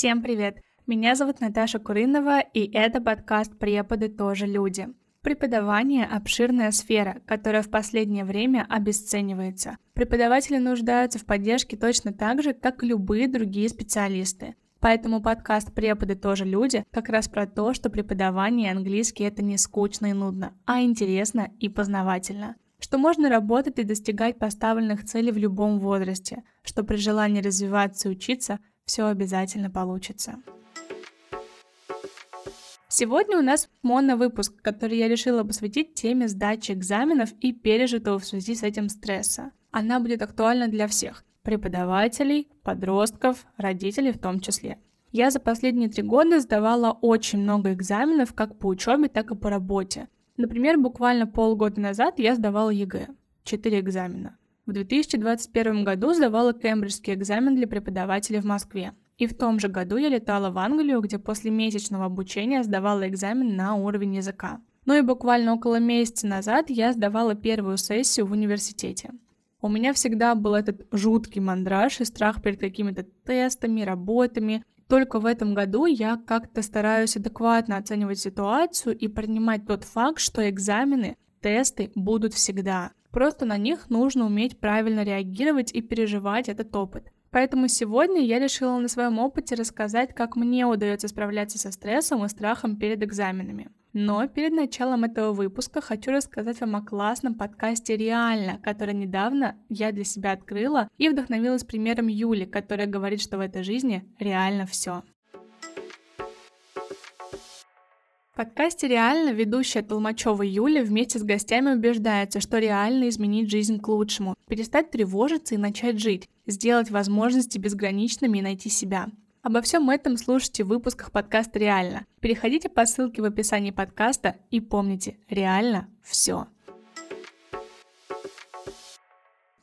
Всем привет! Меня зовут Наташа Курынова, и это подкаст «Преподы тоже люди». Преподавание – обширная сфера, которая в последнее время обесценивается. Преподаватели нуждаются в поддержке точно так же, как и любые другие специалисты. Поэтому подкаст «Преподы тоже люди» как раз про то, что преподавание английский – это не скучно и нудно, а интересно и познавательно что можно работать и достигать поставленных целей в любом возрасте, что при желании развиваться и учиться все обязательно получится. Сегодня у нас моно-выпуск, который я решила посвятить теме сдачи экзаменов и пережитого в связи с этим стресса. Она будет актуальна для всех – преподавателей, подростков, родителей в том числе. Я за последние три года сдавала очень много экзаменов как по учебе, так и по работе. Например, буквально полгода назад я сдавала ЕГЭ, 4 экзамена. В 2021 году сдавала кембриджский экзамен для преподавателей в Москве. И в том же году я летала в Англию, где после месячного обучения сдавала экзамен на уровень языка. Ну и буквально около месяца назад я сдавала первую сессию в университете. У меня всегда был этот жуткий мандраж и страх перед какими-то тестами, работами. Только в этом году я как-то стараюсь адекватно оценивать ситуацию и принимать тот факт, что экзамены, тесты будут всегда. Просто на них нужно уметь правильно реагировать и переживать этот опыт. Поэтому сегодня я решила на своем опыте рассказать, как мне удается справляться со стрессом и страхом перед экзаменами. Но перед началом этого выпуска хочу рассказать вам о классном подкасте «Реально», который недавно я для себя открыла и вдохновилась примером Юли, которая говорит, что в этой жизни реально все. Подкасте «Реально» ведущая Толмачева Юля вместе с гостями убеждается, что реально изменить жизнь к лучшему, перестать тревожиться и начать жить, сделать возможности безграничными и найти себя. Обо всем этом слушайте в выпусках подкаста «Реально». Переходите по ссылке в описании подкаста и помните, реально все.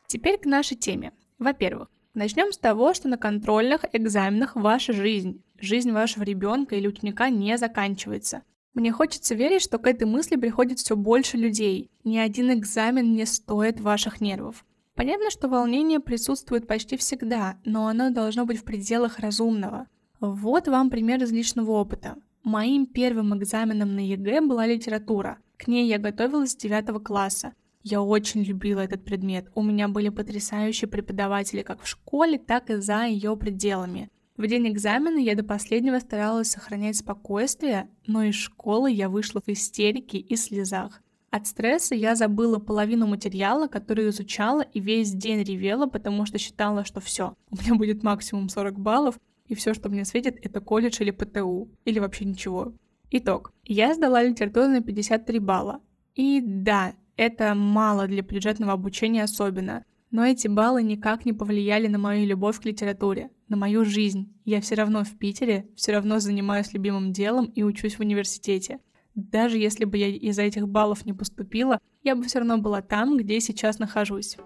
Теперь к нашей теме. Во-первых, начнем с того, что на контрольных экзаменах ваша жизнь, жизнь вашего ребенка или ученика не заканчивается. Мне хочется верить, что к этой мысли приходит все больше людей. Ни один экзамен не стоит ваших нервов. Понятно, что волнение присутствует почти всегда, но оно должно быть в пределах разумного. Вот вам пример из личного опыта. Моим первым экзаменом на ЕГЭ была литература. К ней я готовилась с 9 класса. Я очень любила этот предмет. У меня были потрясающие преподаватели как в школе, так и за ее пределами. В день экзамена я до последнего старалась сохранять спокойствие, но из школы я вышла в истерике и слезах. От стресса я забыла половину материала, который изучала, и весь день ревела, потому что считала, что все, у меня будет максимум 40 баллов, и все, что мне светит, это колледж или ПТУ, или вообще ничего. Итог. Я сдала литературу на 53 балла. И да, это мало для бюджетного обучения особенно. Но эти баллы никак не повлияли на мою любовь к литературе, на мою жизнь. Я все равно в Питере, все равно занимаюсь любимым делом и учусь в университете. Даже если бы я из-за этих баллов не поступила, я бы все равно была там, где сейчас нахожусь.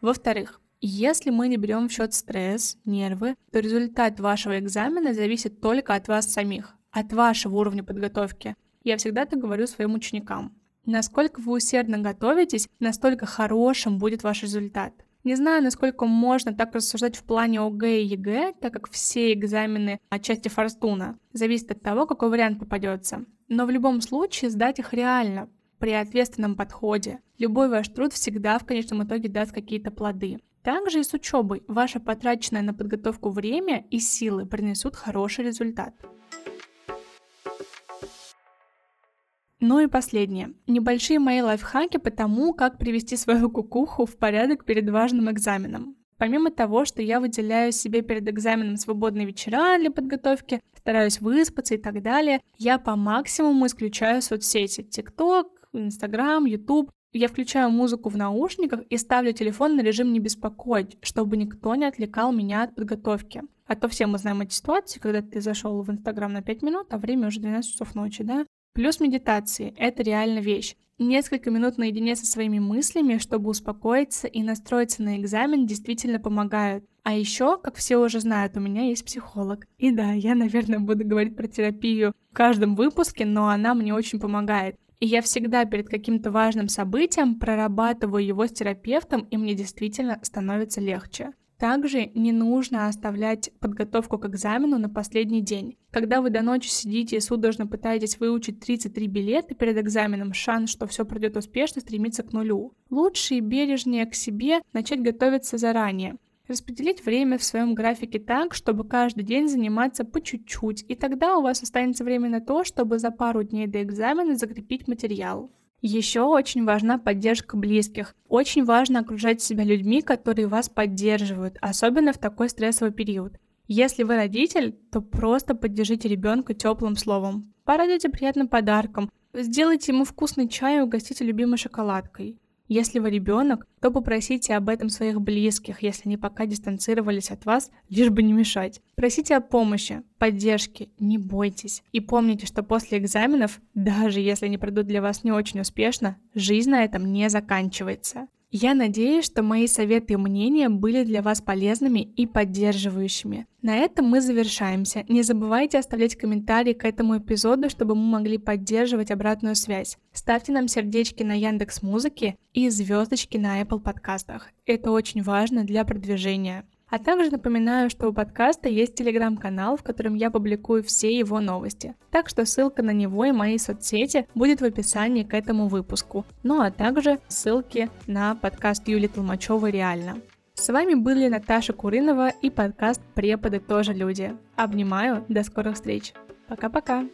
Во-вторых, если мы не берем в счет стресс, нервы, то результат вашего экзамена зависит только от вас самих, от вашего уровня подготовки. Я всегда это говорю своим ученикам. Насколько вы усердно готовитесь, настолько хорошим будет ваш результат. Не знаю, насколько можно так рассуждать в плане ОГЭ и ЕГЭ, так как все экзамены отчасти фортуна. Зависит от того, какой вариант попадется. Но в любом случае сдать их реально, при ответственном подходе. Любой ваш труд всегда в конечном итоге даст какие-то плоды. Также и с учебой. Ваше потраченное на подготовку время и силы принесут хороший результат. Ну и последнее. Небольшие мои лайфхаки по тому, как привести свою кукуху в порядок перед важным экзаменом. Помимо того, что я выделяю себе перед экзаменом свободные вечера для подготовки, стараюсь выспаться и так далее, я по максимуму исключаю соцсети. TikTok, Instagram, YouTube. Я включаю музыку в наушниках и ставлю телефон на режим «не беспокоить», чтобы никто не отвлекал меня от подготовки. А то все мы знаем эти ситуации, когда ты зашел в Инстаграм на 5 минут, а время уже 12 часов ночи, да? Плюс медитации – это реально вещь. Несколько минут наедине со своими мыслями, чтобы успокоиться и настроиться на экзамен, действительно помогают. А еще, как все уже знают, у меня есть психолог. И да, я, наверное, буду говорить про терапию в каждом выпуске, но она мне очень помогает. И я всегда перед каким-то важным событием прорабатываю его с терапевтом, и мне действительно становится легче. Также не нужно оставлять подготовку к экзамену на последний день. Когда вы до ночи сидите и судорожно пытаетесь выучить 33 билета перед экзаменом, шанс, что все пройдет успешно, стремится к нулю. Лучше и бережнее к себе начать готовиться заранее. Распределить время в своем графике так, чтобы каждый день заниматься по чуть-чуть, и тогда у вас останется время на то, чтобы за пару дней до экзамена закрепить материал. Еще очень важна поддержка близких. Очень важно окружать себя людьми, которые вас поддерживают, особенно в такой стрессовый период. Если вы родитель, то просто поддержите ребенка теплым словом. Порадуйте приятным подарком, сделайте ему вкусный чай и угостите любимой шоколадкой. Если вы ребенок, то попросите об этом своих близких, если они пока дистанцировались от вас, лишь бы не мешать. Просите о помощи, поддержки, не бойтесь. И помните, что после экзаменов, даже если они пройдут для вас не очень успешно, жизнь на этом не заканчивается. Я надеюсь, что мои советы и мнения были для вас полезными и поддерживающими. На этом мы завершаемся. Не забывайте оставлять комментарии к этому эпизоду, чтобы мы могли поддерживать обратную связь. Ставьте нам сердечки на Яндекс Музыке и звездочки на Apple подкастах. Это очень важно для продвижения. А также напоминаю, что у подкаста есть телеграм-канал, в котором я публикую все его новости. Так что ссылка на него и мои соцсети будет в описании к этому выпуску. Ну а также ссылки на подкаст Юлии Толмачевой «Реально». С вами были Наташа Курынова и подкаст «Преподы тоже люди». Обнимаю, до скорых встреч. Пока-пока.